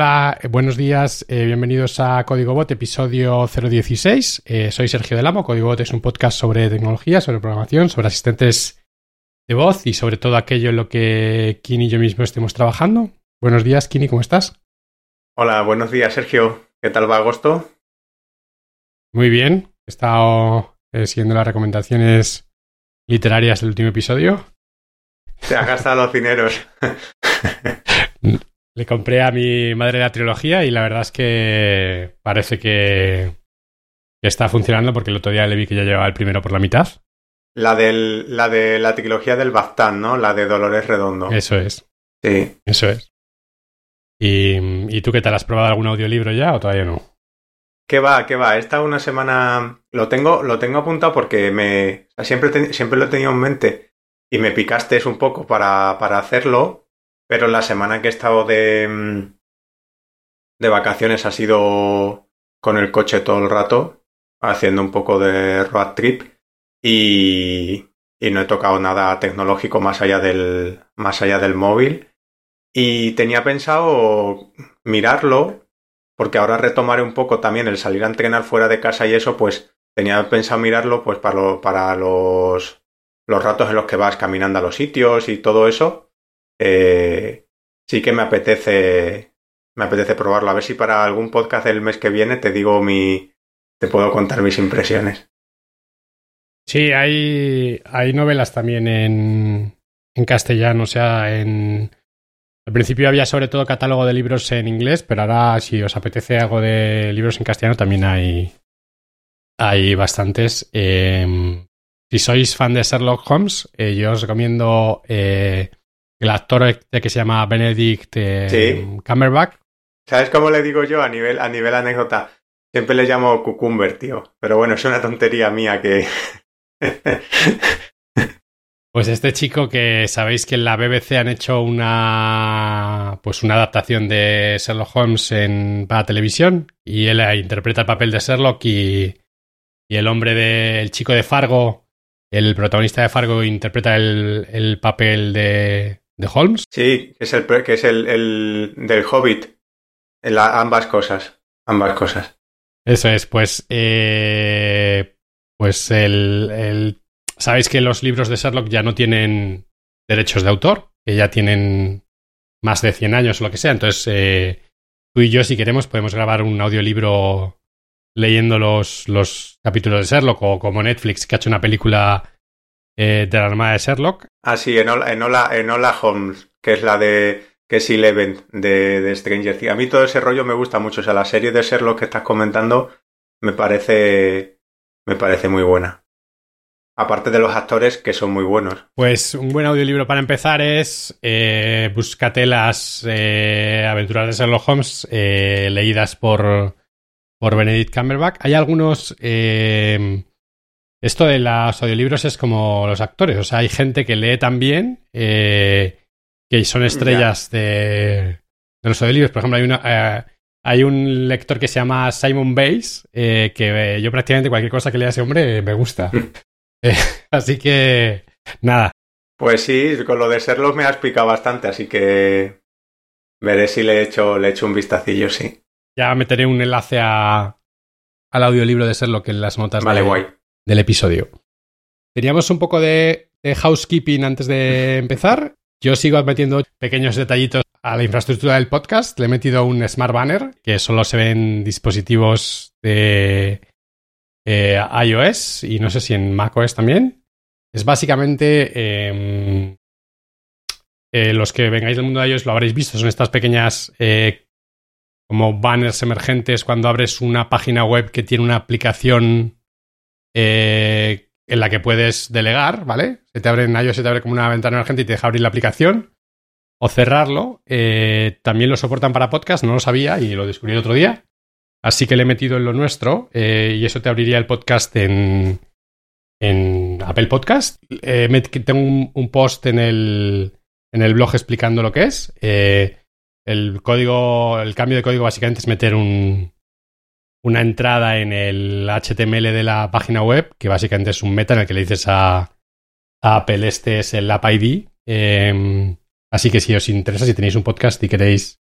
Hola, eh, buenos días, eh, bienvenidos a Código Bot, episodio 016. Eh, soy Sergio Del Amo. Código Bot es un podcast sobre tecnología, sobre programación, sobre asistentes de voz y sobre todo aquello en lo que Kini y yo mismo estemos trabajando. Buenos días, Kini, ¿cómo estás? Hola, buenos días, Sergio. ¿Qué tal va agosto? Muy bien. He estado siguiendo las recomendaciones literarias del último episodio. Te has gastado los dineros. Le compré a mi madre la trilogía y la verdad es que parece que, está funcionando porque el otro día le vi que ya llevaba el primero por la mitad. La, del, la de la trilogía del Bastán, ¿no? La de Dolores Redondo. Eso es. Sí. Eso es. ¿Y, ¿Y tú qué tal? ¿Has probado algún audiolibro ya o todavía no? ¿Qué va? ¿Qué va? Esta una semana lo tengo, lo tengo apuntado porque me siempre, siempre lo he tenido en mente y me picaste un poco para, para hacerlo pero la semana que he estado de, mm, de vacaciones ha sido con el coche todo el rato, haciendo un poco de road trip y, y no he tocado nada tecnológico más allá del, más allá del móvil. Y tenía pensado mirarlo, porque ahora retomaré un poco también el salir a entrenar fuera de casa y eso, pues tenía pensado mirarlo pues para, para los, los ratos en los que vas caminando a los sitios y todo eso eh, sí que me apetece, me apetece probarlo. A ver si para algún podcast el mes que viene te digo mi, te puedo contar mis impresiones. Sí, hay, hay novelas también en, en castellano, o sea, en... Al principio había sobre todo catálogo de libros en inglés, pero ahora si os apetece algo de libros en castellano también hay, hay bastantes. Em, si sois fan de Sherlock Holmes, eh, yo os recomiendo eh, el actor este que se llama Benedict eh, Cumberbatch. ¿Sabes cómo le digo yo a nivel, a nivel anécdota? Siempre le llamo Cucumber, tío. Pero bueno, es una tontería mía que... Pues este chico que sabéis que en la BBC han hecho una pues una adaptación de Sherlock Holmes en, para televisión y él interpreta el papel de Sherlock y, y el hombre del chico de Fargo, el protagonista de Fargo interpreta el, el papel de, ¿De Holmes? Sí, es el, que es el, del Hobbit. ambas cosas. Ambas cosas. Eso es, pues. Eh, pues el, el. Sabéis que los libros de Sherlock ya no tienen derechos de autor, que ya tienen más de 100 años o lo que sea. Entonces, eh, tú y yo, si queremos, podemos grabar un audiolibro leyendo los, los capítulos de Sherlock o como Netflix, que ha hecho una película eh, de la Armada de Sherlock. Ah, sí, Enola, Enola, Holmes, que es la de que es Eleven de, de Stranger Things. A mí todo ese rollo me gusta mucho. O sea, la serie de Sherlock que estás comentando me parece, me parece muy buena. Aparte de los actores que son muy buenos. Pues un buen audiolibro para empezar es eh, Búscate las eh, aventuras de Sherlock Holmes eh, leídas por, por Benedict Cumberbatch. Hay algunos esto de los audiolibros es como los actores, o sea, hay gente que lee también, eh, que son estrellas de, los audiolibros. Por ejemplo, hay, una, eh, hay un lector que se llama Simon Bass, eh, que yo prácticamente cualquier cosa que lea ese hombre me gusta. así que, nada. Pues sí, con lo de serlo me has picado bastante, así que veré si le he hecho, le hecho un vistacillo, sí. Ya meteré un enlace a, al audiolibro de Serlo que en las notas vale, guay del episodio. Teníamos un poco de, housekeeping antes de empezar. Yo sigo metiendo pequeños detallitos a la infraestructura del podcast. Le he metido un Smart Banner que solo se ve en dispositivos de eh, iOS y no sé si en macOS también. Es básicamente em, eh, los que vengáis del mundo de iOS lo habréis visto. Son estas pequeñas eh, como banners emergentes cuando abres una página web que tiene una aplicación eh, en la que puedes delegar, ¿vale? Se te abre en iOS, se te abre como una ventana emergente y te deja abrir la aplicación o cerrarlo. Eh, también lo soportan para podcast, no lo sabía y lo descubrí el otro día. Así que le he metido en lo nuestro eh, y eso te abriría el podcast en, en Apple Podcast. tengo un, post en el, en el blog explicando lo que es. el código, el cambio de código básicamente es meter un, una entrada en el HTML de la página web, que básicamente es un meta en el que le dices a, Apple este es el App ID. Em, así que si os interesa, si tenéis un podcast y queréis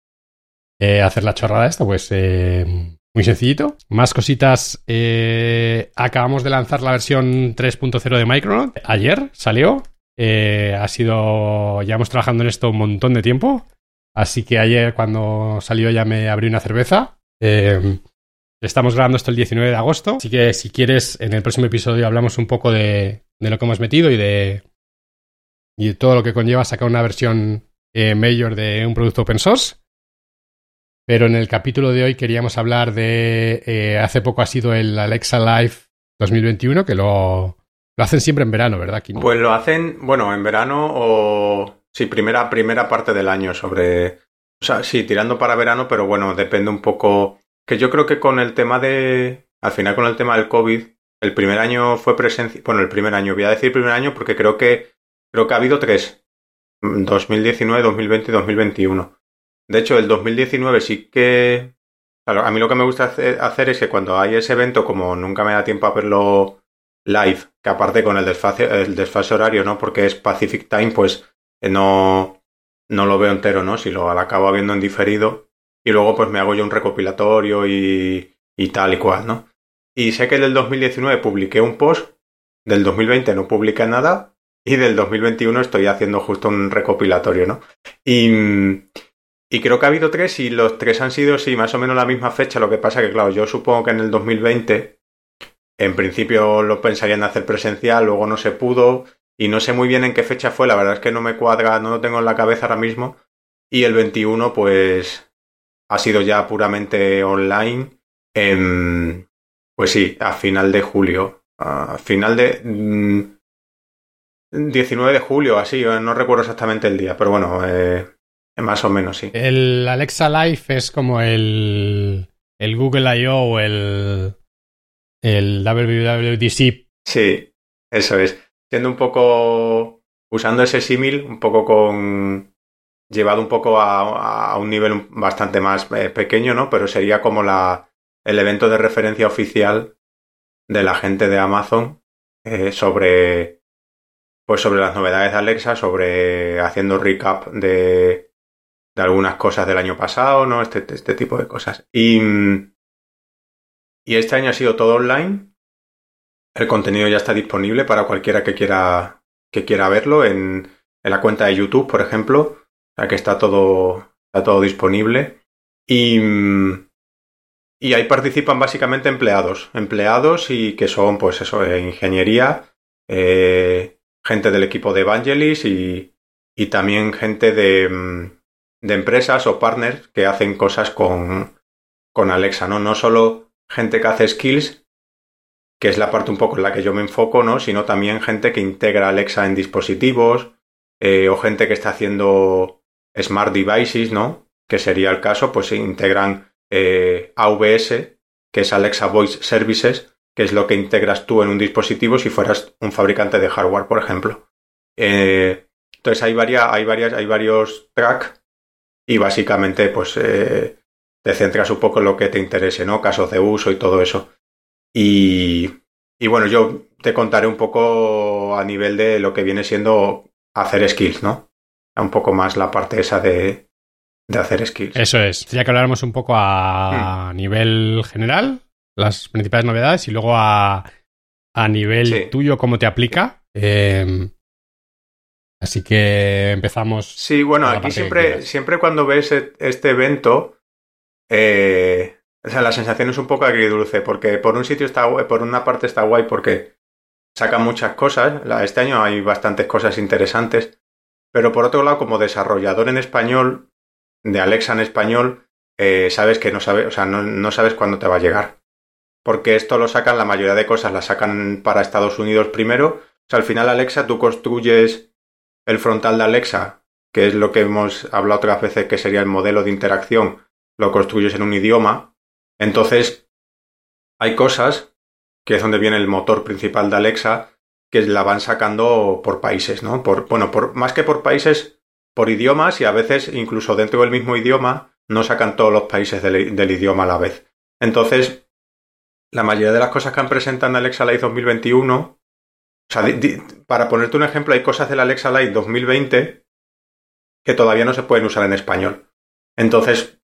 eh, hacer la chorrada esta, pues eh, muy sencillito. Más cositas. eh, acabamos de lanzar la versión 3.0 de Micronaut. Ayer salió. Eh, ha sido. Llevamos trabajando en esto un montón de tiempo. Así que ayer, cuando salió, ya me abrí una cerveza. Eh, estamos grabando esto el 19 de agosto. Así que, si quieres, en el próximo episodio hablamos un poco de, lo que hemos metido y de. Y todo lo que conlleva sacar una versión eh, mayor de un producto open source. Pero en el capítulo de hoy queríamos hablar de. eh, hace poco ha sido el Alexa Live 2021, que lo, lo hacen siempre en verano, ¿verdad, Kino? Pues lo hacen, bueno, en verano o. Sí, primera, primera parte del año sobre. O sea, sí, tirando para verano, pero bueno, depende un poco. Que yo creo que con el tema de. Al final, con el tema del COVID, el primer año fue presencia. Bueno, el primer año, voy a decir primer año porque creo que. Creo que ha habido tres: 2019, 2020 y 2021. De hecho, el 2019 sí que. A mí lo que me gusta hace- hacer es que cuando hay ese evento, como nunca me da tiempo a verlo live, que aparte con el desfase, el desfase horario, ¿no? Porque es Pacific Time, pues eh, no, no lo veo entero, ¿no? Si lo acabo viendo en diferido. Y luego pues me hago yo un recopilatorio y, y tal y cual, ¿no? Y sé que del 2019 publiqué un post, del 2020 no publiqué nada y del 2021 estoy haciendo justo un recopilatorio, ¿no? Y, y creo que ha habido tres y los tres han sido, sí, más o menos la misma fecha. Lo que pasa que, claro, yo supongo que en el 2020 en principio lo pensarían hacer presencial, luego no se pudo y no sé muy bien en qué fecha fue, la verdad es que no me cuadra, no lo tengo en la cabeza ahora mismo. Y el 21 pues ha sido ya puramente online, en, pues sí, a final de julio, a final de mm, 19 de julio, así, no recuerdo exactamente el día, pero bueno, eh, más o menos sí. El Alexa Live es como el, el Google I.O. o el, el WWDC. Sí, eso es. Siendo un poco, usando ese símil, un poco con, llevado un poco a, un nivel bastante más eh, pequeño, ¿no? Pero sería como la, el evento de referencia oficial de la gente de Amazon eh, sobre, pues sobre las novedades de Alexa, sobre haciendo recap de, de algunas cosas del año pasado, ¿no? Este, este tipo de cosas. Y, y este año ha sido todo online. El contenido ya está disponible para cualquiera que quiera, que quiera verlo en, en la cuenta de YouTube, por ejemplo. O sea que está todo, está todo disponible. Y, y ahí participan básicamente empleados. Empleados y que son, pues eso, eh, ingeniería, eh, gente del equipo de Evangelis y, y también gente de, de empresas o partners que hacen cosas con, con Alexa, ¿no? No solo gente que hace skills, que es la parte un poco en la que yo me enfoco, ¿no? Sino también gente que integra Alexa en dispositivos, eh, o gente que está haciendo smart devices, ¿no? Que sería el caso, pues se integran eh, AVS, que es Alexa Voice Services, que es lo que integras tú en un dispositivo si fueras un fabricante de hardware, por ejemplo. Eh, entonces hay varias, hay varias, hay varios tracks y básicamente, pues eh, te centras un poco en lo que te interese, ¿no? Casos de uso y todo eso. Y, y, bueno, yo te contaré un poco a nivel de lo que viene siendo hacer skills, ¿no? Un poco más la parte esa de, de hacer skills. Eso es. Ya que habláramos un poco a Hmm. nivel general, las principales novedades, y luego a, a nivel Sí. tuyo, cómo te aplica. Eh, así que empezamos. Sí, bueno, aquí siempre, siempre cuando ves e- este evento, eh, o sea, la sensación es un poco agridulce, porque por un sitio está guay- por una parte está guay porque sacan muchas cosas. Este año hay bastantes cosas interesantes, pero por otro lado, como desarrollador en español, de Alexa en español, eh, sabes que no sabes, o sea, no, no sabes cuándo te va a llegar. Porque esto lo sacan, la mayoría de cosas las sacan para Estados Unidos primero. O sea, al final Alexa, tú construyes el frontal de Alexa, que es lo que hemos hablado otras veces que sería el modelo de interacción, lo construyes en un idioma. Entonces, hay cosas, que es donde viene el motor principal de Alexa, que la van sacando por países, ¿no? Por, bueno, por, más que por países, por idiomas y a veces incluso dentro del mismo idioma no sacan todos los países del, idioma a la vez. Entonces, la mayoría de las cosas que han presentado en Alexa Live 2021, o sea, para ponerte un ejemplo, hay cosas del Alexa Live 2020 que todavía no se pueden usar en español. Entonces,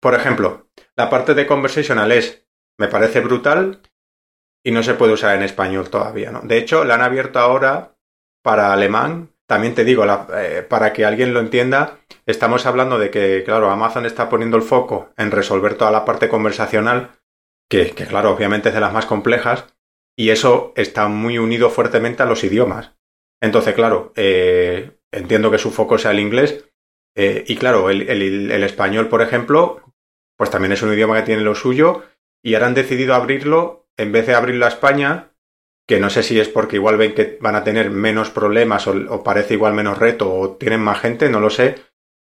por ejemplo, la parte de conversational es, me parece brutal y no se puede usar en español todavía, ¿no? De hecho, la han abierto ahora para alemán. También te digo, eh, para que alguien lo entienda, estamos hablando de que, claro, Amazon está poniendo el foco en resolver toda la parte conversacional, que, claro, obviamente es de las más complejas, y eso está muy unido fuertemente a los idiomas. Entonces, claro, eh, entiendo que su foco sea el inglés, eh, y claro, el, español, por ejemplo, pues también es un idioma que tiene lo suyo, y ahora han decidido abrirlo, en vez de abrirlo a España, que no sé si es porque igual ven que van a tener menos problemas o, parece igual menos reto o tienen más gente, no lo sé,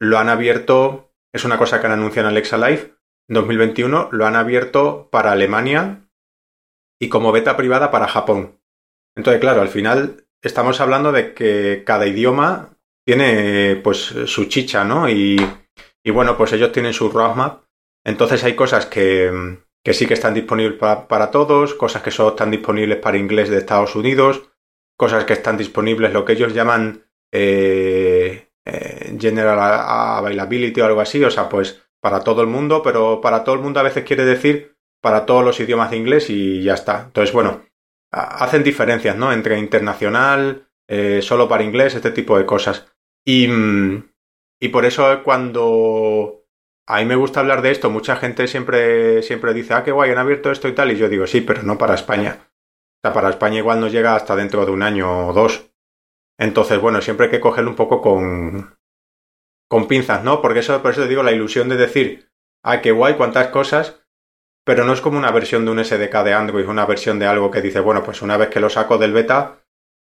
lo han abierto, es una cosa que han anunciado en Alexa Live 2021, lo han abierto para Alemania y como beta privada para Japón. Entonces, claro, al final estamos hablando de que cada idioma tiene pues su chicha, ¿no? Y, y bueno, pues ellos tienen su roadmap. Entonces hay cosas que, que sí que están disponibles para, todos, cosas que solo están disponibles para inglés de Estados Unidos, cosas que están disponibles lo que ellos llaman eh, eh, General Availability o algo así, o sea, pues para todo el mundo, pero para todo el mundo a veces quiere decir para todos los idiomas de inglés y ya está. Entonces, bueno, hacen diferencias, ¿no? Entre internacional, eh, solo para inglés, este tipo de cosas. Y, mm, y por eso cuando a mí me gusta hablar de esto, mucha gente siempre, siempre dice, ah, qué guay, han abierto esto y tal, y yo digo, sí, pero no para España. O sea, para España igual nos llega hasta dentro de un año o dos. Entonces, bueno, siempre hay que cogerlo un poco con, con pinzas, ¿no? Porque eso, por eso te digo, la ilusión de decir, ah, qué guay, cuántas cosas, pero no es como una versión de un SDK de Android, una versión de algo que dice, bueno, pues una vez que lo saco del beta,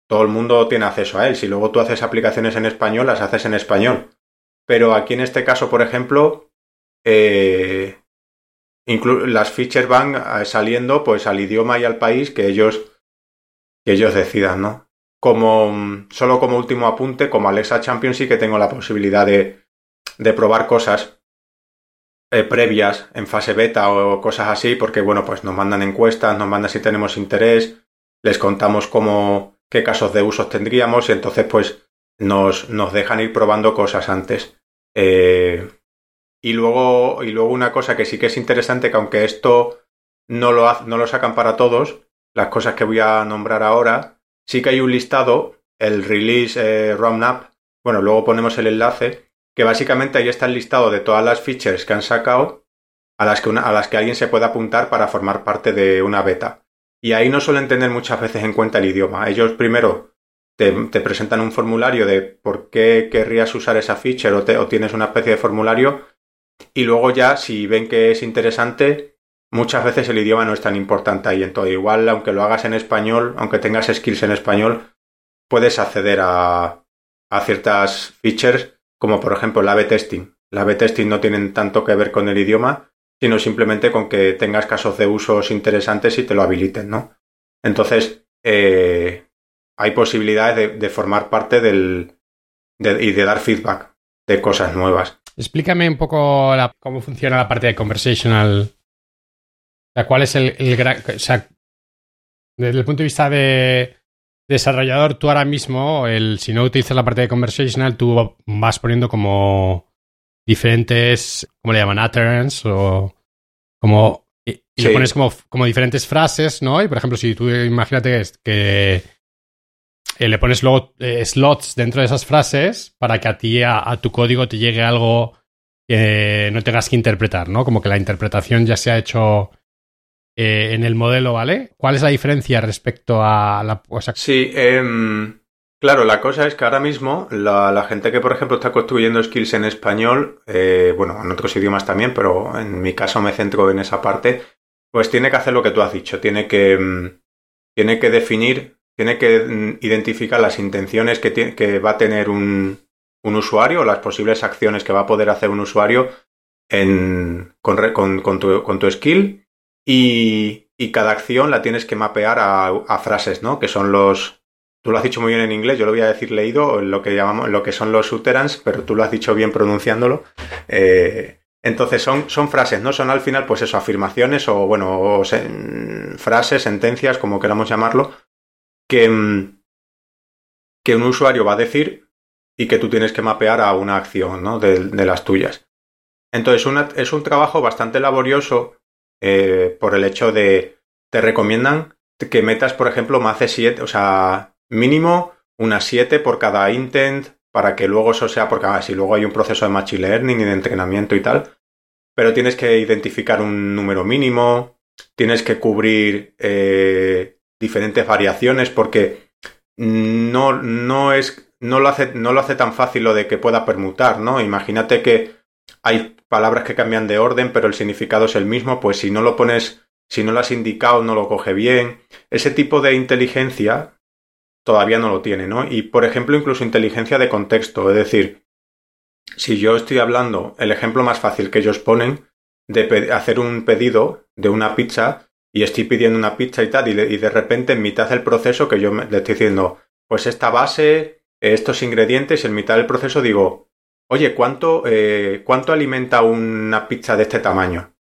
todo el mundo tiene acceso a él. Si luego tú haces aplicaciones en español, las haces en español. Pero aquí en este caso, por ejemplo, eh, las features van eh, saliendo pues al idioma y al país que ellos que ellos decidan, ¿no? Como, solo como último apunte, como Alexa Champion sí que tengo la posibilidad de, de probar cosas eh, previas en fase beta o cosas así, porque bueno, pues nos mandan encuestas, nos mandan si tenemos interés, les contamos cómo, qué casos de usos tendríamos y entonces pues nos, nos dejan ir probando cosas antes. Eh, y luego, y luego una cosa que sí que es interesante, que aunque esto no lo, no lo sacan para todos, las cosas que voy a nombrar ahora, sí que hay un listado, el release eh, roundup, bueno, luego ponemos el enlace, que básicamente ahí está el listado de todas las features que han sacado a las que, a las que alguien se puede apuntar para formar parte de una beta. Y ahí no suelen tener muchas veces en cuenta el idioma. Ellos primero te, presentan un formulario de por qué querrías usar esa feature o, o tienes una especie de formulario y luego ya si ven que es interesante muchas veces el idioma no es tan importante ahí. Entonces, igual, aunque lo hagas en español, aunque tengas skills en español, puedes acceder a, a ciertas features, como por ejemplo el A-B testing. El A-B testing no tienen tanto que ver con el idioma, sino simplemente con que tengas casos de usos interesantes y te lo habiliten, ¿no? Entonces, eh, hay posibilidades de, formar parte del, y de dar feedback de cosas nuevas. Explícame un poco cómo funciona la parte de conversational sea, ¿cuál es el, gran... O sea, desde el punto de vista de desarrollador, tú ahora mismo, el, si no utilizas la parte de conversational, tú vas poniendo como diferentes, ¿cómo le llaman? Utterance o como... Y, le pones como, como diferentes frases, ¿no? Y por ejemplo, si tú imagínate que, eh, le pones luego eh, slots dentro de esas frases para que a ti, a, tu código, te llegue algo que no tengas que interpretar, ¿no? Como que la interpretación ya se ha hecho eh, en el modelo, ¿vale? ¿Cuál es la diferencia respecto a la... sí, em, claro, la cosa es que ahora mismo la, gente que, por ejemplo, está construyendo skills en español, bueno, en otros idiomas también, pero en mi caso me centro en esa parte, pues tiene que hacer lo que tú has dicho, tiene que, em, tiene que definir, tiene que mm, identificar las intenciones que, va a tener un, un usuario, las posibles acciones que va a poder hacer un usuario en, con, tu, skill y, cada acción la tienes que mapear a, frases, ¿no? Que son los... Tú lo has dicho muy bien en inglés, yo lo voy a decir leído, lo que llamamos, lo que son los utterance, pero tú lo has dicho bien pronunciándolo. Eh, entonces son, son frases, ¿no? Son al final, pues eso, afirmaciones o, bueno, frases, sentencias, como queramos llamarlo, que, mm, que un usuario va a decir y que tú tienes que mapear a una acción, de las tuyas. Entonces es un trabajo bastante laborioso eh, por el hecho de te recomiendan que metas, por ejemplo, más de 7, o sea, mínimo unas 7 por cada intent para que luego eso sea, porque ah, si luego hay un proceso de machine learning y de entrenamiento y tal, pero tienes que identificar un número mínimo, tienes que cubrir eh, diferentes variaciones porque no, no es no lo hace no lo hace tan fácil lo de que pueda permutar, ¿no? Imagínate que hay palabras que cambian de orden, pero el significado es el mismo, pues si no lo pones, si no lo has indicado, no lo coge bien. Ese tipo de inteligencia todavía no lo tiene, ¿no? Y por ejemplo, incluso inteligencia de contexto, es decir, si yo estoy hablando, el ejemplo más fácil que ellos ponen de hacer un pedido de una pizza y estoy pidiendo una pizza y tal, y de, repente en mitad del proceso que yo le estoy diciendo, pues esta base, estos ingredientes, en mitad del proceso digo, oye, ¿cuánto, eh, ¿cuánto alimenta una pizza de este tamaño?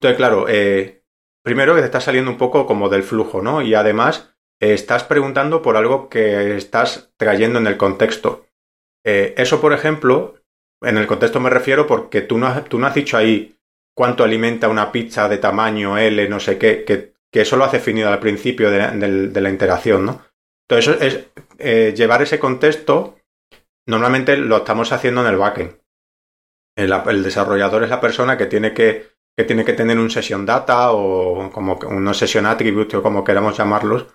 Entonces, claro, eh, primero que te está saliendo un poco como del flujo, ¿no? Y además eh, estás preguntando por algo que estás trayendo en el contexto. eso, por ejemplo, en el contexto me refiero porque tú no, tú no has dicho ahí cuánto alimenta una pizza de tamaño L, no sé qué, que, eso lo has definido al principio de, la interacción, ¿no? Entonces, es llevar ese contexto Normalmente lo estamos haciendo en el backend. El, desarrollador es la persona que tiene que, que tiene que tener un session data o como un session attribute o como queramos llamarlos,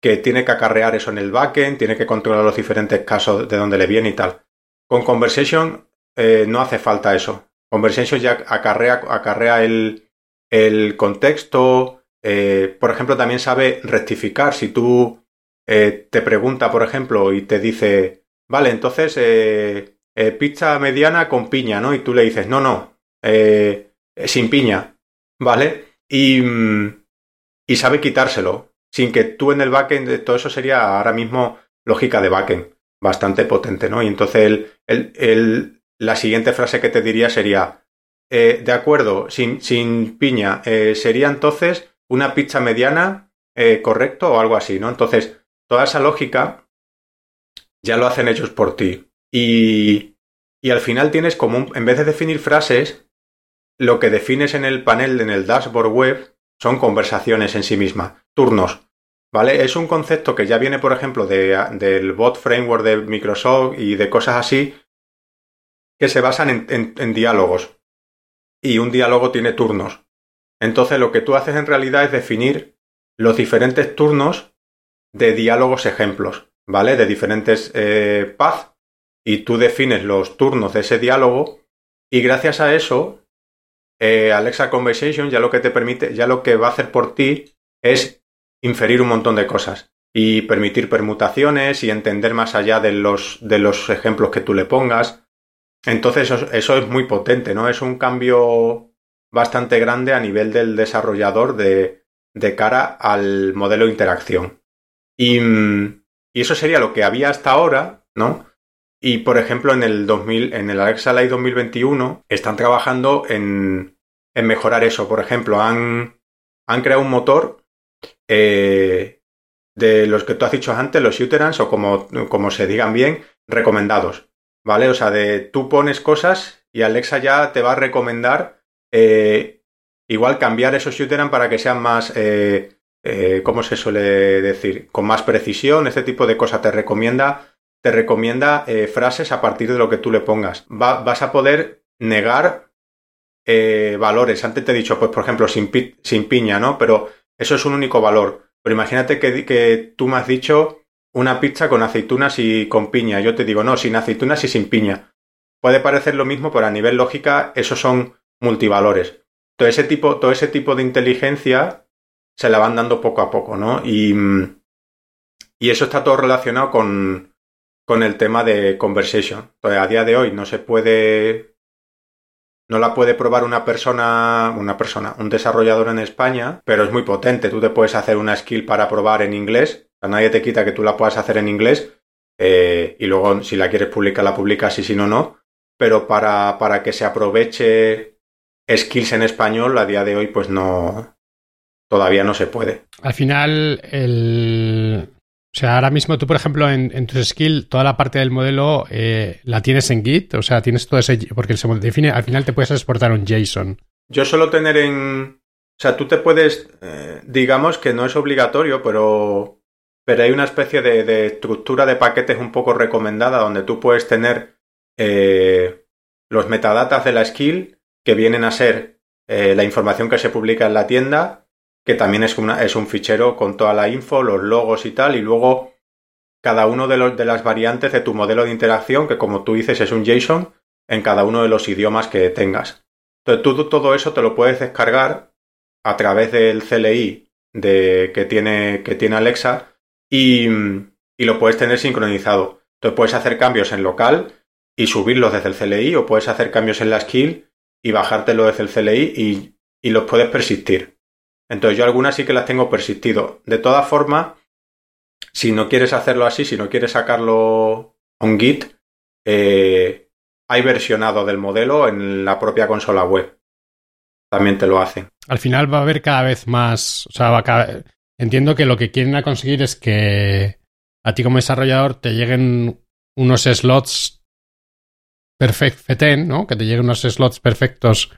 que tiene que acarrear eso en el backend, tiene que controlar los diferentes casos de donde le viene y tal. Con Conversation eh, no hace falta eso. Conversation ya acarrea, acarrea el, el contexto. Eh, por ejemplo, también sabe rectificar. Si tú eh, te pregunta, por ejemplo, y te dice Vale, entonces eh, eh, pizza mediana con piña, ¿no? Y tú le dices, no, no, sin piña, ¿vale? Y, mm, y sabe quitárselo, sin que tú en el backend, todo eso sería ahora mismo lógica de backend, bastante potente, ¿no? Y entonces el, el, la siguiente frase que te diría sería, de acuerdo, sin, sin piña, sería entonces una pizza mediana, correcto, o algo así, ¿no? Entonces, toda esa lógica ya lo hacen ellos por ti. Y, y al final tienes como, en vez de definir frases, lo que defines en el panel, en el dashboard web, son conversaciones en sí mismas, turnos. ¿Vale? Es un concepto que ya viene, por ejemplo, de, del bot framework de Microsoft y de cosas así, que se basan en, diálogos. Y un diálogo tiene turnos. Entonces lo que tú haces en realidad es definir los diferentes turnos de diálogos ejemplos. ¿vale? De diferentes eh, paths y tú defines los turnos de ese diálogo y gracias a eso eh, Alexa Conversation ya lo que te permite, ya lo que va a hacer por ti es inferir un montón de cosas y permitir permutaciones y entender más allá de los, de los ejemplos que tú le pongas. Entonces eso, es muy potente, ¿no? Es un cambio bastante grande a nivel del desarrollador de, de cara al modelo de interacción. Y, eso sería lo que había hasta ahora, ¿no? Y por ejemplo, en el 2000, en el Alexa Live 2021, están trabajando en, en mejorar eso. Por ejemplo, han, han creado un motor eh, de los que tú has dicho antes, los uterans, o como, como se digan bien, recomendados. ¿Vale? O sea, de tú pones cosas y Alexa ya te va a recomendar eh, igual cambiar esos uterans para que sean más eh, eh, ¿cómo se suele decir? Con más precisión, este tipo de cosas te recomienda, te recomienda eh, frases a partir de lo que tú le pongas. vas a poder negar eh, valores. Antes te he dicho, pues por ejemplo, sin, sin, piña, ¿no? Pero eso es un único valor. Pero imagínate que, que tú me has dicho una pizza con aceitunas y con piña. Yo te digo, no, sin aceitunas y sin piña. Puede parecer lo mismo, pero a nivel lógica, esos son multivalores. Todo ese tipo, todo ese tipo de inteligencia se la van dando poco a poco, ¿no? Y, y eso está todo relacionado con, con el tema de conversation. Entonces, a día de hoy no se puede, no la puede probar una persona, una persona, un desarrollador en España, pero es muy potente. Tú te puedes hacer una skill para probar en inglés. A nadie te quita que tú la puedas hacer en inglés. Eh, y luego, si la quieres publicar, la publicas y si no, no. Pero para, para que se aproveche skills en español, a día de hoy, pues no, todavía no se puede. Al final, el, O sea, ahora mismo tú, por ejemplo, en, en tus skill, toda la parte del modelo eh, la tienes en Git, o sea, tienes todo ese, porque se define, al final te puedes exportar un JSON. Yo suelo tener en, o sea, tú te puedes, eh, digamos que no es obligatorio, pero, pero hay una especie de, estructura de paquetes un poco recomendada donde tú puedes tener eh, los metadatas de la skill que vienen a ser eh, la información que se publica en la tienda, que también es, un fichero con toda la info, los logos y tal, y luego cada uno de las variantes de tu modelo de interacción, que como tú dices es un JSON, en cada uno de los idiomas que tengas. Entonces tú todo eso te lo puedes descargar a través del CLI de, que, tiene, que tiene Alexa y, y lo puedes tener sincronizado. Entonces puedes hacer cambios en local y subirlos desde el CLI o puedes hacer cambios en la skill y bajártelo desde el CLI y, y los puedes persistir. Entonces yo algunas sí que las tengo persistido. De todas formas, si no quieres hacerlo así, si no quieres sacarlo un Git, eh, hay versionado del modelo en la propia consola web. También te lo hacen. Al final va a haber cada vez más. O sea, va a cada... entiendo que lo que quieren conseguir es que a ti como desarrollador te lleguen unos slots perfecten, ¿no? Que te lleguen unos slots perfectos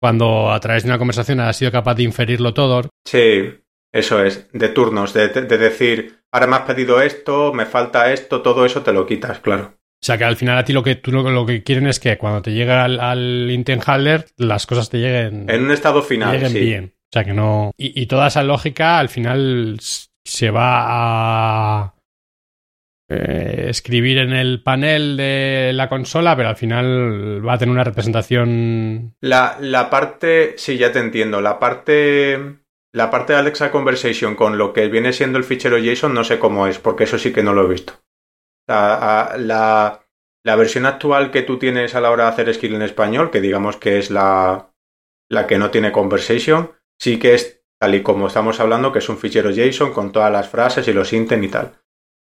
cuando a través de una conversación has sido capaz de inferirlo todo. Sí, eso es, de turnos, de, de, decir, ahora me has pedido esto, me falta esto, todo eso te lo quitas, claro. O sea que al final a ti lo que tú lo, lo que quieren es que cuando te llega al, al intent handler las cosas te lleguen en un estado final, lleguen sí. bien. O sea que no y, y, toda esa lógica al final se va a eh, escribir en el panel de la consola, pero al final va a tener una representación. La, la parte, sí, ya te entiendo. La parte, la parte de Alexa Conversation con lo que viene siendo el fichero JSON no sé cómo es, porque eso sí que no lo he visto. La, la, la versión actual que tú tienes a la hora de hacer skill en español, que digamos que es la, la que no tiene conversation, sí que es tal y como estamos hablando, que es un fichero JSON con todas las frases y los intent y tal.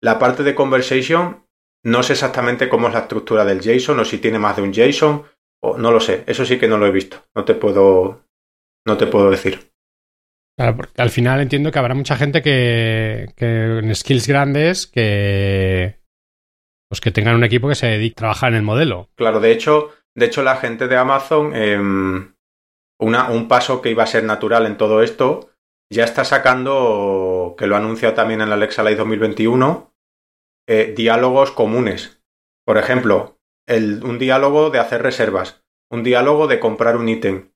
La parte de conversation, no sé exactamente cómo es la estructura del JSON o si tiene más de un JSON, o no lo sé. Eso sí que no lo he visto. No te puedo, no te puedo decir. Claro, porque al final entiendo que habrá mucha gente que, que en skills grandes que pues que tengan un equipo que se dedique a trabajar en el modelo. Claro, de hecho, de hecho la gente de Amazon, eh, un paso que iba a ser natural en todo esto, ya está sacando, que lo ha anunciado también en la Alexa Live 2021, eh, diálogos comunes. Por ejemplo, el, un diálogo de hacer reservas, un diálogo de comprar un ítem.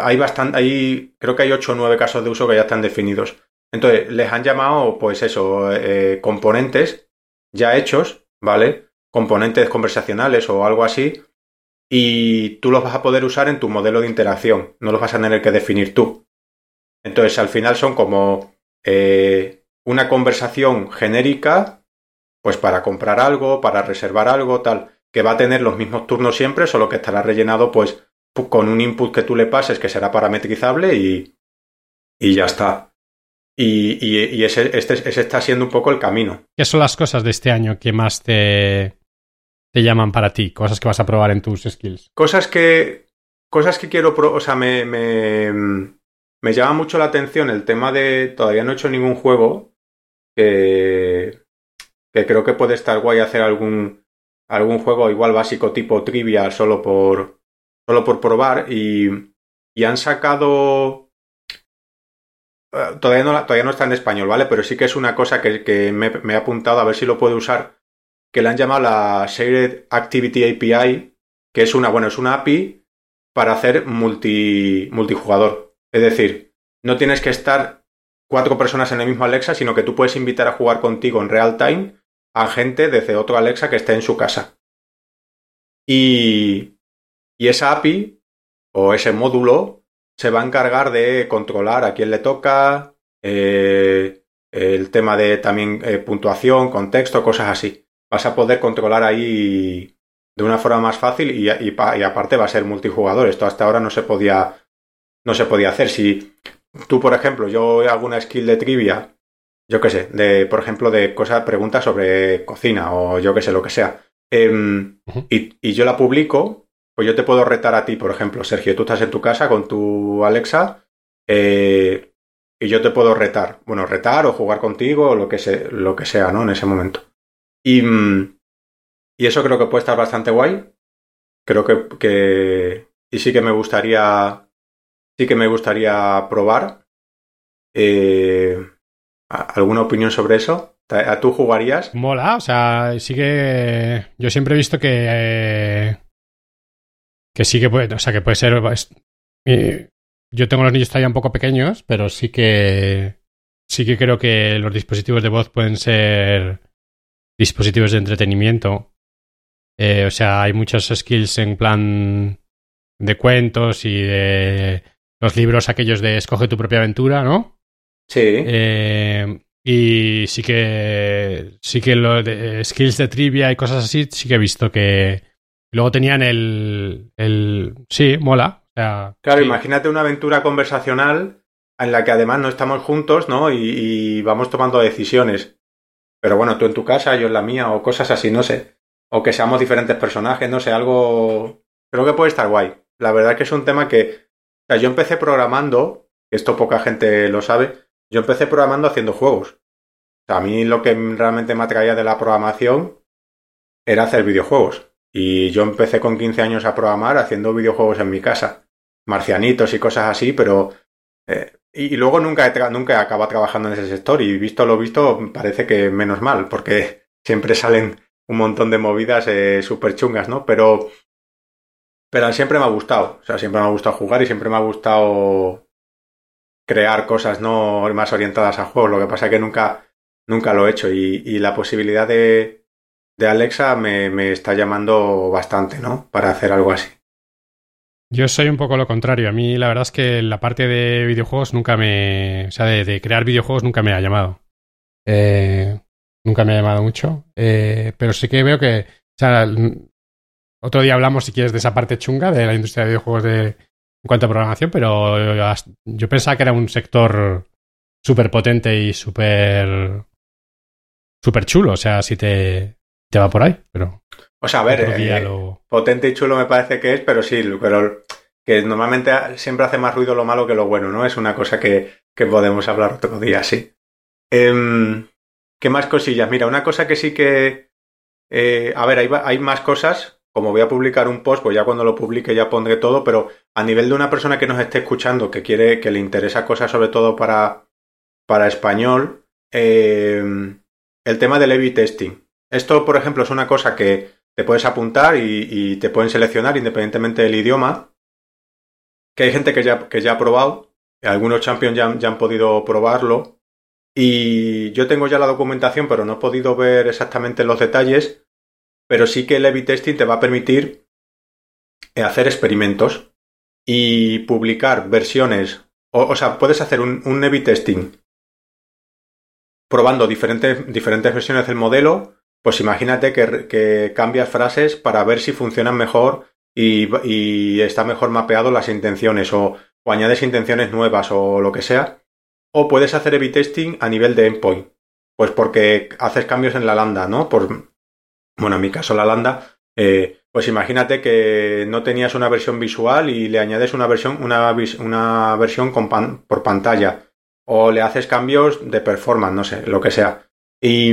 Hay bastante, hay, creo que hay 8 o 9 casos de uso que ya están definidos. Entonces, les han llamado, pues eso, eh, componentes ya hechos, ¿vale? Componentes conversacionales o algo así. Y tú los vas a poder usar en tu modelo de interacción. No los vas a tener que definir tú. Entonces, al final son como eh, una conversación genérica, pues para comprar algo, para reservar algo, tal, que va a tener los mismos turnos siempre, solo que estará rellenado, pues, con un input que tú le pases que será parametrizable y, y ya está. Y, y, ese, este, ese, está siendo un poco el camino. ¿Qué son las cosas de este año que más te, te llaman para ti? Cosas que vas a probar en tus skills. Cosas que. Cosas que quiero probar. O sea, me, me, me, llama mucho la atención el tema de. Todavía no he hecho ningún juego. Que. Creo que puede estar guay hacer algún. Algún juego igual básico tipo trivia solo por. Solo por probar. Y. Y han sacado todavía no, todavía no está en español, ¿vale? Pero sí que es una cosa que, que me, me, he apuntado a ver si lo puedo usar, que le han llamado la Shared Activity API, que es una, bueno, es una API para hacer multi, multijugador. Es decir, no tienes que estar cuatro personas en el mismo Alexa, sino que tú puedes invitar a jugar contigo en real time a gente desde otro Alexa que esté en su casa. Y, y esa API o ese módulo se va a encargar de controlar a quién le toca, eh, el tema de también eh, puntuación, contexto, cosas así. Vas a poder controlar ahí de una forma más fácil y, y, y, aparte va a ser multijugador. Esto hasta ahora no se podía, no se podía hacer. Si tú, por ejemplo, yo hago una skill de trivia, yo qué sé, de, por ejemplo, de cosas, preguntas sobre cocina o yo qué sé, lo que sea, eh, uh -huh. y, y yo la publico, pues yo te puedo retar a ti, por ejemplo, Sergio, tú estás en tu casa con tu Alexa, eh, y yo te puedo retar. Bueno, retar o jugar contigo o lo que, se, lo que sea, ¿no? En ese momento. Y, mm, y eso creo que puede estar bastante guay. Creo que, que, y sí que me gustaría, sí que me gustaría probar. Eh, ¿Alguna opinión sobre eso? ¿A tú jugarías? Mola, o sea, sí que yo siempre he visto que eh, que sí que puede, o sea, que puede ser yo tengo los niños todavía un poco pequeños, pero sí que sí que creo que los dispositivos de voz pueden ser dispositivos de entretenimiento. Eh, o sea, hay muchos skills en plan de cuentos y de los libros aquellos de escoge tu propia aventura, ¿no? Sí. Eh, y sí que sí que lo de skills de trivia y cosas así sí que he visto que luego tenían el el sí mola claro, imagínate una aventura conversacional en la que además no estamos juntos, ¿no? Y, vamos tomando decisiones. Pero bueno, tú en tu casa, yo en la mía, o cosas así, no sé. O que seamos diferentes personajes, no sé, algo. Creo que puede estar guay. La verdad es que es un tema que. O sea, yo empecé programando, esto poca gente lo sabe, yo empecé programando haciendo juegos. A mí lo que realmente me atraía de la programación era hacer videojuegos. Y yo empecé con 15 años a programar haciendo videojuegos en mi casa marcianitos y cosas así, pero... Eh, y, luego nunca he, nunca acaba trabajando en ese sector y visto lo visto parece que menos mal, porque siempre salen un montón de movidas eh, súper chungas, ¿no? Pero, pero siempre me ha gustado, o sea, siempre me ha gustado jugar y siempre me ha gustado crear cosas no más orientadas a juegos. Lo que pasa es que nunca, nunca lo he hecho y, y la posibilidad de, de Alexa me, me, está llamando bastante, ¿no? Para hacer algo así. Yo soy un poco lo contrario. A mí la verdad es que la parte de videojuegos nunca me... O sea, de, crear videojuegos nunca me ha llamado. Eh, nunca me ha llamado mucho. Eh, pero sí que veo que... O sea, otro día hablamos, si quieres, de esa parte chunga de la industria de videojuegos de, en cuanto a programación, pero yo, pensaba que era un sector súper potente y súper... súper chulo. O sea, si te, te va por ahí, pero... O sea, a ver, eh, potente y chulo me parece que es, pero sí, pero que normalmente siempre hace más ruido lo malo que lo bueno, ¿no? Es una cosa que, que podemos hablar otro día, sí. Em, ¿Qué más cosillas? Mira, una cosa que sí que... Eh, a ver, hay, hay más cosas. Como voy a publicar un post, pues ya cuando lo publique ya pondré todo, pero a nivel de una persona que nos esté escuchando, que quiere, que le interesa cosas sobre todo para, para español, em, el tema del A-B testing. Esto, por ejemplo, es una cosa que te puedes apuntar y, te pueden seleccionar independientemente del idioma. Que hay gente que ya, que ya ha probado, algunos champions ya, ya han podido probarlo. Y yo tengo ya la documentación, pero no he podido ver exactamente los detalles. Pero sí que el A-B testing te va a permitir hacer experimentos y publicar versiones. O, sea, puedes hacer un, un testing probando diferentes, diferentes versiones del modelo pues imagínate que, cambias frases para ver si funcionan mejor y, está mejor mapeado las intenciones o, añades intenciones nuevas o lo que sea. O puedes hacer A-B testing a nivel de endpoint. Pues porque haces cambios en la lambda, ¿no? Por, bueno, en mi caso la lambda, eh, pues imagínate que no tenías una versión visual y le añades una versión, una, una versión por pantalla. O le haces cambios de performance, no sé, lo que sea. Y,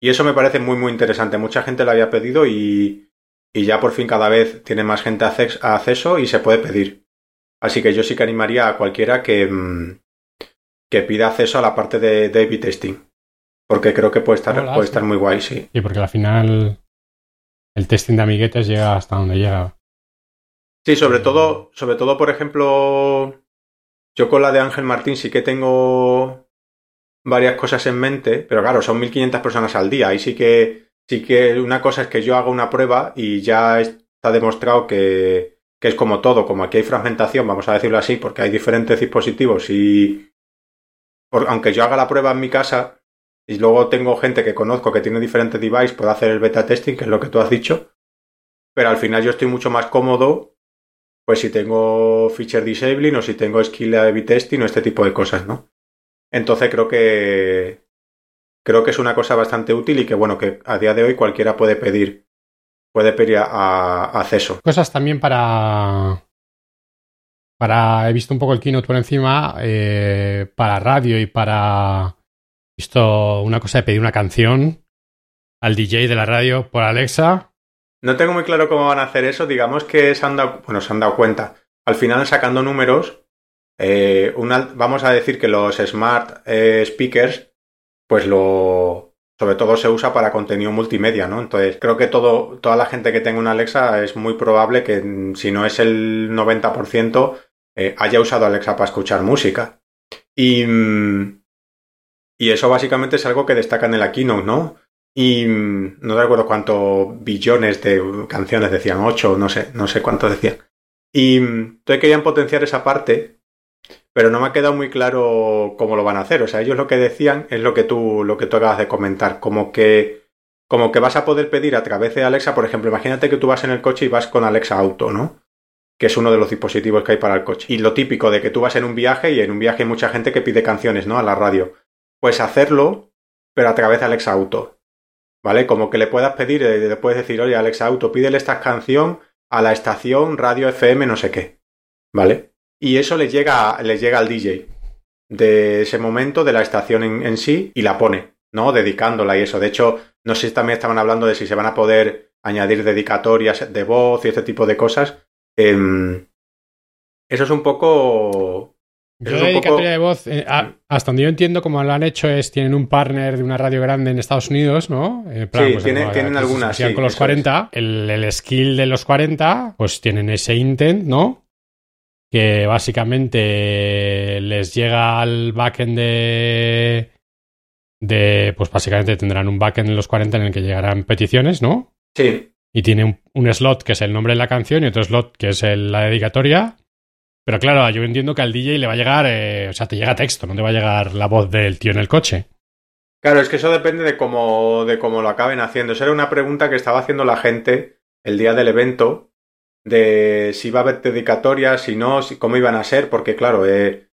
y eso me parece muy, muy interesante. Mucha gente lo había pedido y, y ya por fin cada vez tiene más gente acceso y se puede pedir. Así que yo sí que animaría a cualquiera que, mm, que pida acceso a la parte de, A-B testing. Porque creo que puede estar, puede estar muy guay, sí. Sí, porque al final el testing de amiguetes llega hasta donde llega. Sí, sobre todo, sobre todo, por ejemplo, yo con la de Ángel Martín sí que tengo varias cosas en mente, pero claro, son 1500 personas al día. Ahí sí que, sí que una cosa es que yo haga una prueba y ya está demostrado que, que es como todo, como aquí hay fragmentación, vamos a decirlo así, porque hay diferentes dispositivos y aunque yo haga la prueba en mi casa y luego tengo gente que conozco que tiene diferentes devices, puedo hacer el beta testing, que es lo que tú has dicho, pero al final yo estoy mucho más cómodo pues si tengo feature disabling o si tengo skill A-B testing o este tipo de cosas, ¿no? Entonces creo que creo que es una cosa bastante útil y que bueno, que a día de hoy cualquiera puede pedir puede pedir a, acceso. Cosas también para para, he visto un poco el keynote por encima, eh, para radio y para, he visto una cosa de pedir una canción al DJ de la radio por Alexa. No tengo muy claro cómo van a hacer eso, digamos que se han dado, bueno, se han dado cuenta. Al final sacando números, eh, vamos a decir que los smart eh, speakers, pues lo, sobre todo se usa para contenido multimedia, ¿no? Entonces, creo que todo, toda la gente que tenga una Alexa es muy probable que, mm, si no es el 90%, eh, haya usado Alexa para escuchar música. Y, mm, y eso básicamente es algo que destaca en el keynote, ¿no? Y mm, no recuerdo cuántos billones de canciones decían, ocho, no sé, no sé cuántos decían. Y entonces querían potenciar esa parte pero no me ha quedado muy claro cómo lo van a hacer. O sea, ellos lo que decían es lo que tú, lo que tú acabas de comentar, como que, como que vas a poder pedir a través de Alexa, por ejemplo, imagínate que tú vas en el coche y vas con Alexa Auto, ¿no? Que es uno de los dispositivos que hay para el coche. Y lo típico de que tú vas en un viaje y en un viaje hay mucha gente que pide canciones, ¿no? A la radio. Pues hacerlo, pero a través de Alexa Auto. ¿Vale? Como que le puedas pedir, eh, le puedes decir, oye, Alexa Auto, pídele esta canción a la estación radio FM no sé qué. ¿Vale? Y eso les llega, les llega al DJ de ese momento de la estación en, sí y la pone, ¿no? Dedicándola y eso. De hecho, no sé si también estaban hablando de si se van a poder añadir dedicatorias de voz y este tipo de cosas. Em, eso es un poco. Yo dedicatoria de voz, eh, hasta donde yo entiendo, como lo han hecho, es tienen un partner de una radio grande en Estados Unidos, ¿no? sí, pues, tienen, algunas. Sí, con los 40, el, el, skill de los 40, pues tienen ese intent, ¿no? Que básicamente les llega al backend de, de pues básicamente tendrán un backend en los 40 en el que llegarán peticiones, ¿no? Sí. Y tiene un, slot que es el nombre de la canción y otro slot que es la dedicatoria. Pero claro, yo entiendo que al DJ le va a llegar, eh, o sea, te llega texto, no te va a llegar la voz del tío en el coche. Claro, es que eso depende de cómo, de cómo lo acaben haciendo. Esa era una pregunta que estaba haciendo la gente el día del evento de si va a haber dedicatorias, si no, si, cómo iban a ser, porque claro, eh,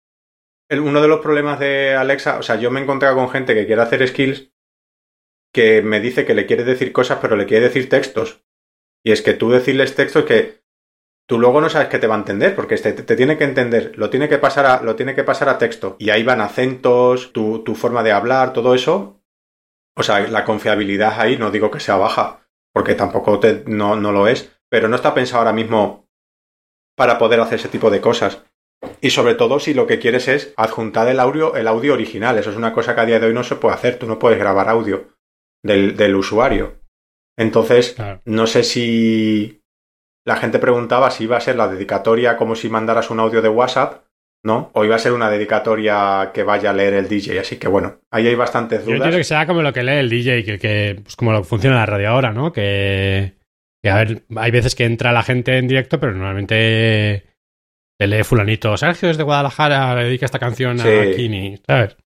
uno de los problemas de Alexa, o sea, yo me he encontrado con gente que quiere hacer skills que me dice que le quiere decir cosas, pero le quiere decir textos. Y es que tú decirles textos que tú luego no sabes que te va a entender, porque te, te, tiene que entender, lo tiene que pasar a, lo tiene que pasar a texto. Y ahí van acentos, tu, tu forma de hablar, todo eso. O sea, la confiabilidad ahí no digo que sea baja, porque tampoco te, no, no lo es, pero no está pensado ahora mismo para poder hacer ese tipo de cosas. Y sobre todo si lo que quieres es adjuntar el audio, el audio original. Eso es una cosa que a día de hoy no se puede hacer. Tú no puedes grabar audio del, del usuario. Entonces, no sé si la gente preguntaba si iba a ser la dedicatoria como si mandaras un audio de WhatsApp, ¿no? O iba a ser una dedicatoria que vaya a leer el DJ. Así que bueno, ahí hay bastantes dudas. Yo quiero que sea como lo que lee el DJ, que, que pues como lo funciona la radio ahora, ¿no? Que y a ver, hay veces que entra la gente en directo, pero normalmente te lee fulanito. Sergio desde Guadalajara le dedica esta canción a Kini, ¿sabes?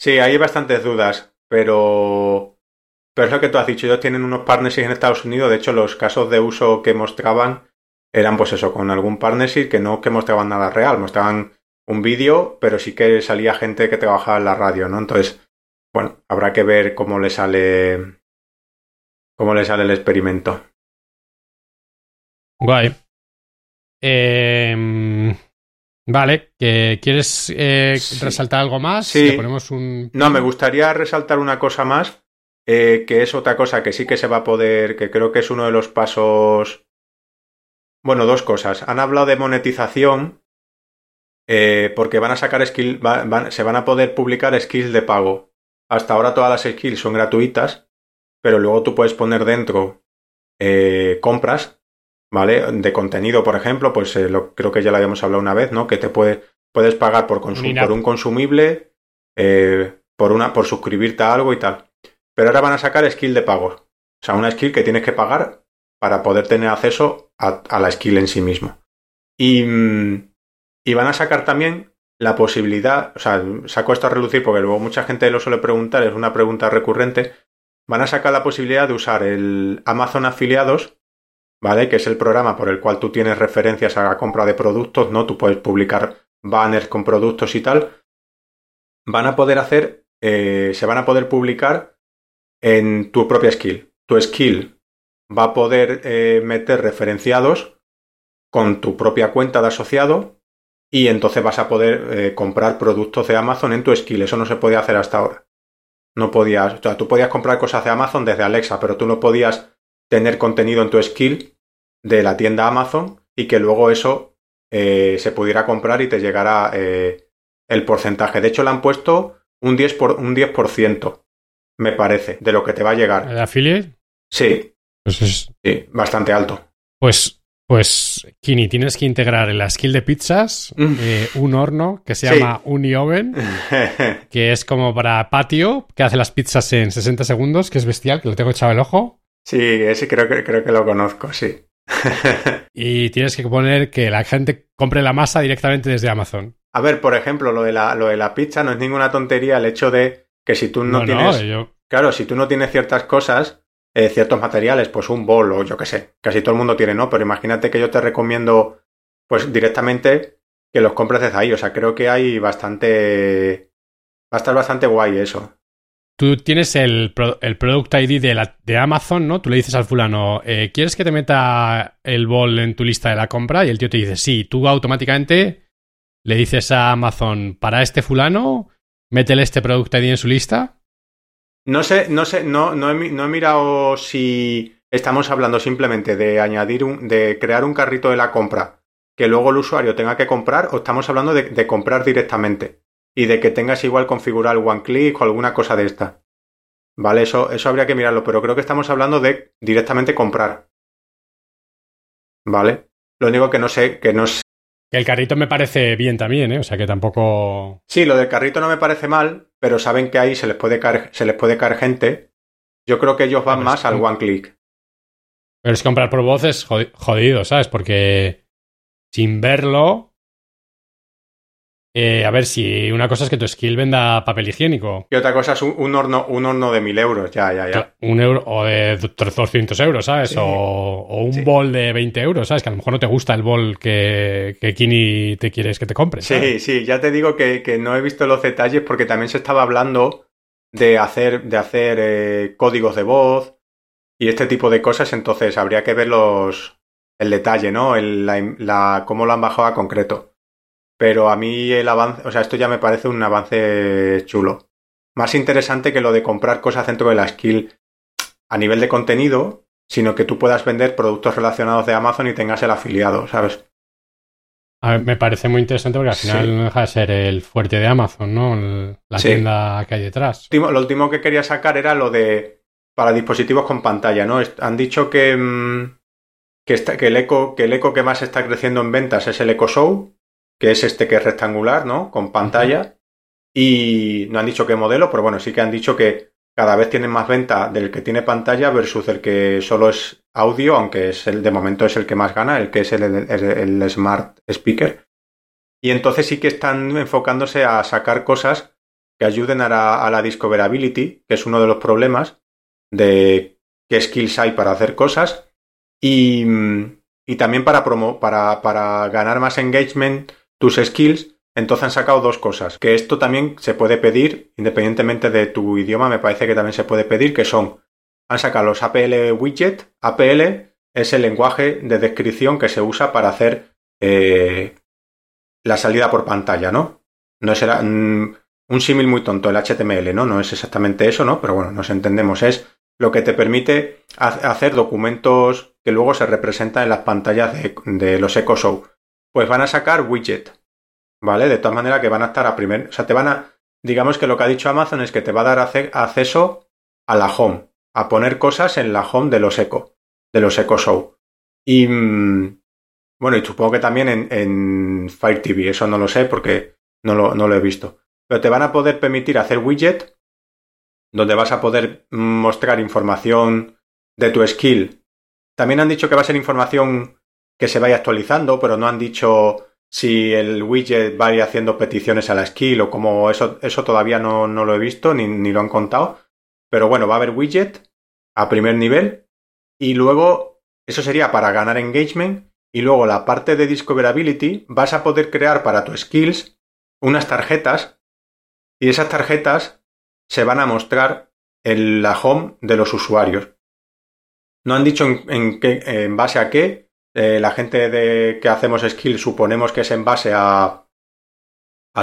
Sí, hay bastantes dudas, pero... Pero es lo que tú has dicho, ellos tienen unos partnerships en Estados Unidos, de hecho los casos de uso que mostraban eran pues eso, con algún partnership que no que mostraban nada real, mostraban un vídeo, pero sí que salía gente que trabajaba en la radio, ¿no? Entonces, bueno, habrá que ver cómo le sale cómo le sale el experimento. Guay. Em, vale, ¿quieres eh, resaltar algo más? Sí. ponemos un... No, me gustaría resaltar una cosa más, eh, que es otra cosa que sí que se va a poder, que creo que es uno de los pasos... Bueno, dos cosas. Han hablado de monetización, eh, porque van a sacar skills, se van a poder publicar skills de pago. Hasta ahora todas las skills son gratuitas, pero luego tú puedes poner dentro compras ¿vale? De contenido, por ejemplo, pues eh, lo, creo que ya lo habíamos hablado una vez, ¿no? Que te puede, puedes pagar por, consum por un consumible, eh, por, una, por suscribirte a algo y tal. Pero ahora van a sacar skill de pagos. O sea, una skill que tienes que pagar para poder tener acceso a, la skill en sí mismo. Y, y van a sacar también la posibilidad, o sea, saco esto a relucir porque luego mucha gente lo suele preguntar, es una pregunta recurrente, van a sacar la posibilidad de usar el Amazon afiliados ¿vale? Que es el programa por el cual tú tienes referencias a la compra de productos, ¿no? Tú puedes publicar banners con productos y tal. Van a poder hacer, eh, se van a poder publicar en tu propia skill. Tu skill va a poder eh, meter referenciados con tu propia cuenta de asociado y entonces vas a poder eh, comprar productos de Amazon en tu skill. Eso no se podía hacer hasta ahora. No podías, o sea, tú podías comprar cosas de Amazon desde Alexa, pero tú no podías tener contenido en tu skill de la tienda Amazon y que luego eso eh, se pudiera comprar y te llegara eh, el porcentaje. De hecho, le han puesto un 10%, por, un 10% me parece, de lo que te va a llegar. ¿El affiliate? Sí. Pues es- Sí, bastante alto. Pues, pues, Kini, tienes que integrar en la skill de pizzas Mm. eh, un horno que se Sí. llama UniOven, que es como para patio, que hace las pizzas en 60 segundos, que es bestial, que lo tengo echado el ojo. Sí, ese creo que, creo que lo conozco, sí. Y tienes que poner que la gente compre la masa directamente desde Amazon. A ver, por ejemplo, lo de, la, lo de la pizza no es ninguna tontería el hecho de que si tú no, No, tienes... no, yo, Claro, si tú no tienes ciertas cosas, eh, ciertos materiales, pues un bol o yo qué sé, casi todo el mundo tiene, ¿no? Pero imagínate que yo te recomiendo, pues directamente que los compres desde ahí. O sea, creo que hay bastante... Va a estar bastante guay eso. Tú tienes el, el Product ID de, la- de Amazon, ¿no? Tú le dices al fulano, eh, ¿quieres que te meta el bol en tu lista de la compra? Y el tío te dice, sí. Tú automáticamente le dices a Amazon, para este fulano, métele este Product ID en su lista. No sé, no sé, no, no, he, no he mirado si estamos hablando simplemente de añadir un, de crear un carrito de la compra que luego el usuario tenga que comprar o estamos hablando de comprar directamente y de que tengas igual configurar el one click o alguna cosa de esta. Vale, eso, eso habría que mirarlo, pero creo que estamos hablando de directamente comprar. Vale. Lo único que no sé, que no sé. Que el carrito me parece bien también, ¿eh? O sea que tampoco... Sí, lo del carrito no me parece mal, pero saben que ahí se les puede caer, se les puede caer gente. Yo creo que ellos van Pero más al one click. Pero es comprar por voz es jodi- jodido, ¿sabes? Porque sin verlo... eh, a ver, si una cosa es que tu skill venda papel higiénico. Y otra cosa es un, un horno, un horno de mil euros, ya, ya, ya. Un euro o de 200 euros, ¿sabes? Sí. O, o un Sí. bol de 20 euros, ¿sabes? Que a lo mejor no te gusta el bol que, que Kini te quieres que te compre. Sí, sí, ya te digo que, que no he visto los detalles porque también se estaba hablando de hacer, de hacer eh, códigos de voz y este tipo de cosas, entonces habría que ver los, el detalle, ¿no? El, la, la- cómo lo han bajado a concreto. Pero a mí el avance, o sea, esto ya me parece un avance chulo. Más interesante que lo de comprar cosas dentro de la skill a nivel de contenido, sino que tú puedas vender productos relacionados de Amazon y tengas el afiliado, ¿sabes? A ver, me parece muy interesante porque al final Sí. no deja de ser el fuerte de Amazon, ¿no? La Sí. tienda que hay detrás. lo último que quería sacar era lo de para dispositivos con pantalla, ¿no? Han dicho que, mm, que, está- que el eco, que el eco que más está creciendo en ventas es el Echo Show, que es este que es rectangular, ¿no? Con pantalla. Y no han dicho qué modelo, pero bueno, sí que han dicho que cada vez tienen más venta del que tiene pantalla versus el que solo es audio, aunque es el de momento es el que más gana, el que es el, el- el Smart Speaker. Y entonces sí que están enfocándose a sacar cosas que ayuden a la, a la discoverability, que es uno de los problemas de qué skills hay para hacer cosas y, y también para, promo, para, para ganar más engagement tus skills. Entonces han sacado dos cosas, que esto también se puede pedir, independientemente de tu idioma, me parece que también se puede pedir, que son, han sacado los APL widget, APL es el lenguaje de descripción que se usa para hacer eh, la salida por pantalla, ¿no? No será mm, un símil muy tonto, el HTML, ¿no? No es exactamente eso, ¿no? Pero bueno, nos entendemos, es lo que te permite ha- hacer documentos que luego se representan en las pantallas de, de los Echo Show. Pues van a sacar widget, ¿vale? De todas maneras que van a estar a primer, o sea, te van a, digamos que lo que ha dicho Amazon es que te va a dar acceso a la home, a poner cosas en la home de los Echo, de los Echo Show. Y mm, bueno, y supongo que también en, en Fire TV, eso no lo sé porque no lo, no lo he visto. Pero te van a poder permitir hacer widget donde vas a poder mostrar información de tu skill. También han dicho que va a ser información que se vaya actualizando, pero no han dicho si el widget va a ir haciendo peticiones a la skill o como eso, eso todavía no, no lo he visto ni, ni lo han contado. Pero bueno, va a haber widget a primer nivel y luego eso sería para ganar engagement y luego la parte de discoverability vas a poder crear para tus skills unas tarjetas y esas tarjetas se van a mostrar en la home de los usuarios. No han dicho en, en base a qué, eh, la gente de que hacemos skill suponemos que es en base a,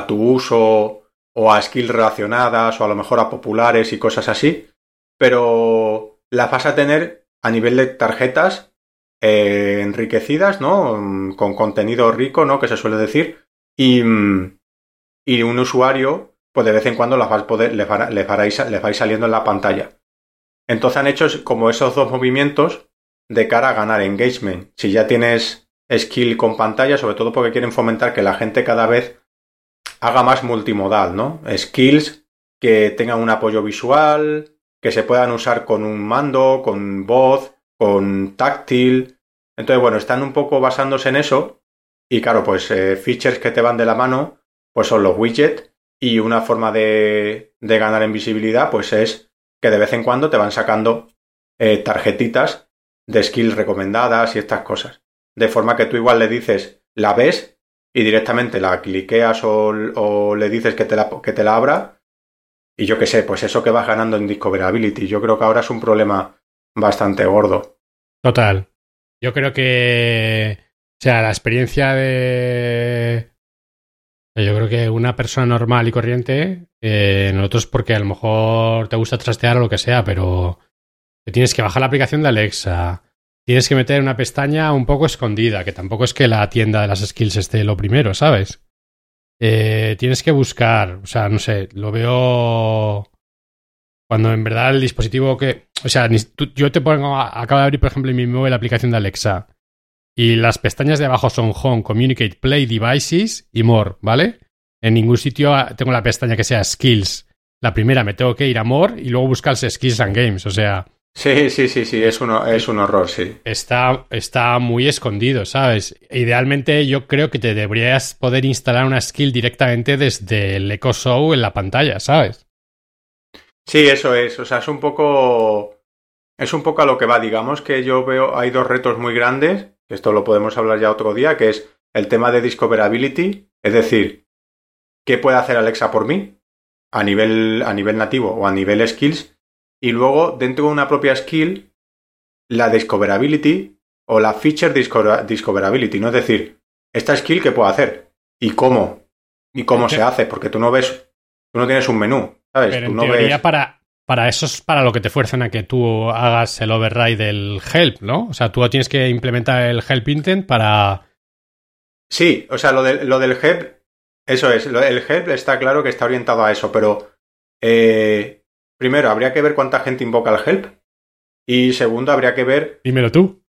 tu uso o a skills relacionadas o a lo mejor a populares y cosas así, pero las vas a tener a nivel de tarjetas eh, enriquecidas, ¿no? Con contenido rico, ¿no? Que se suele decir. Y, y un usuario, pues de vez en cuando las vas poder, les, vais saliendo en la pantalla. Entonces han hecho como esos dos movimientos de cara a ganar engagement. Si ya tienes skill con pantalla, sobre todo porque quieren fomentar que la gente cada vez haga más multimodal, ¿no? Skills que tengan un apoyo visual, que se puedan usar con un mando, con voz, con táctil. Entonces, bueno, están un poco basándose en eso. Y claro, pues eh, features que te van de la mano, pues son los widgets. Y una forma de, de, ganar en visibilidad, pues es que de vez en cuando te van sacando eh, tarjetitas de skills recomendadas y estas cosas. De forma que tú igual le dices, la ves y directamente la cliqueas o, le dices que te, la, que te la abra. Y yo qué sé, pues eso que vas ganando en Discoverability. Yo creo que ahora es un problema bastante gordo. Total. Yo creo que. O sea, la experiencia de. Yo creo que una persona normal y corriente, eh, nosotros porque a lo mejor te gusta trastear o lo que sea, pero te tienes que bajar la aplicación de Alexa, tienes que meter una pestaña un poco escondida, que tampoco es que la tienda de las skills esté lo primero, ¿sabes? Eh, tienes que buscar, o sea, no sé, lo veo cuando en verdad el dispositivo que, o sea, yo te pongo, acabo de abrir, por ejemplo, en mi móvil la aplicación de Alexa y las pestañas de abajo son Home, Communicate, Play, Devices y More, ¿vale? En ningún sitio tengo la pestaña que sea Skills. La primera me tengo que ir a More y luego buscarse Skills and Games, o sea, Sí, sí, sí, sí, es, uno, es un horror, sí. Está, está muy escondido, ¿sabes? Idealmente yo creo que te deberías poder instalar una skill directamente desde el Echo Show en la pantalla, ¿sabes? Sí, eso es, o sea, es un poco... Es un poco a lo que va, digamos que yo veo, hay dos retos muy grandes, esto lo podemos hablar ya otro día, que es el tema de discoverability, es decir, ¿qué puede hacer Alexa por mí? A nivel, a nivel nativo o a nivel skills, y luego dentro de una propia skill la discoverability o la feature discoverability, ¿no? Es decir, esta skill que puedo hacer y cómo y cómo se hace, porque tú no ves, tú no tienes un menú, ¿sabes? Pero en teoría para, para eso es para lo que te fuerzan a que tú hagas el override del help, ¿no? O sea, tú tienes que implementar el help intent para... Sí, o sea, lo, de, lo del help, eso es, el help está claro que está orientado a eso, pero eh, Primero, habría que ver cuánta gente invoca el help. Y segundo, habría que ver. Dímelo tú.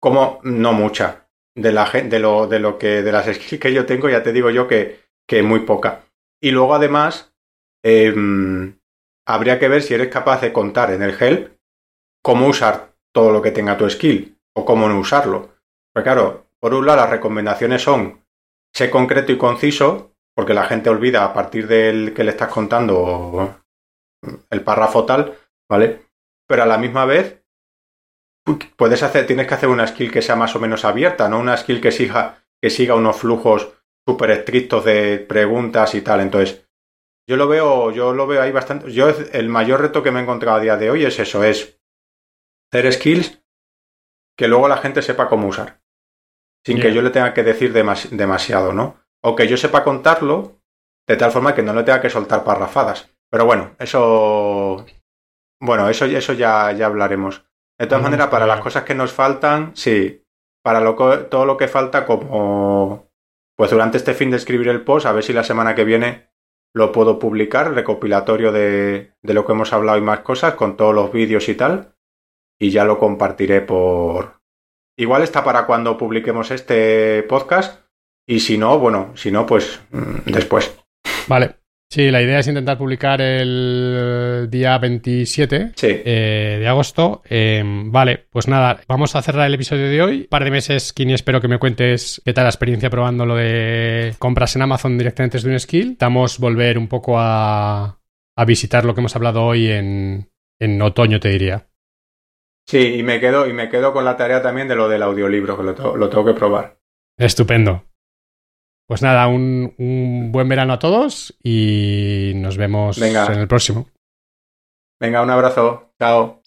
Cómo, no mucha. De, la, de, lo, de lo que. de las skills que yo tengo, ya te digo yo que, que muy poca. Y luego, además, em, habría que ver si eres capaz de contar en el help cómo usar todo lo que tenga tu skill o cómo no usarlo. Porque claro, por un lado las recomendaciones son sé concreto y conciso, porque la gente olvida a partir del que le estás contando el párrafo tal, ¿vale? Pero a la misma vez puedes hacer, tienes que hacer una skill que sea más o menos abierta, no una skill que siga, que siga unos flujos súper estrictos de preguntas y tal. Entonces, yo lo veo, yo lo veo ahí bastante. Yo el mayor reto que me he encontrado a día de hoy es eso, es hacer skills que luego la gente sepa cómo usar. Sin que yo le tenga que decir demasiado, ¿no? O que yo sepa contarlo de tal forma que no le tenga que soltar parrafadas. Pero bueno, eso. Bueno, eso, eso ya, ya hablaremos. De todas maneras, para las cosas que nos faltan, sí. Para lo, todo lo que falta, como. Pues durante este fin de escribir el post, a ver si la semana que viene lo puedo publicar, recopilatorio de, de lo que hemos hablado y más cosas, con todos los vídeos y tal. Y ya lo compartiré por. Igual está para cuando publiquemos este podcast. Y si no, bueno, si no, pues mm, después. Vale. Sí, la idea es intentar publicar el día 27 eh, de agosto. Em, vale, pues nada, vamos a cerrar el episodio de hoy. Un par de meses, Kini, espero que me cuentes qué tal la experiencia probando lo de compras en Amazon directamente desde un skill. Vamos a volver un poco a, visitar lo que hemos hablado hoy en, otoño, te diría. Sí, y me quedo, y me quedo con la tarea también de lo del audiolibro, que lo tengo que probar. Estupendo. Pues nada, un, buen verano a todos y nos vemos en el próximo. Venga, un abrazo. Chao.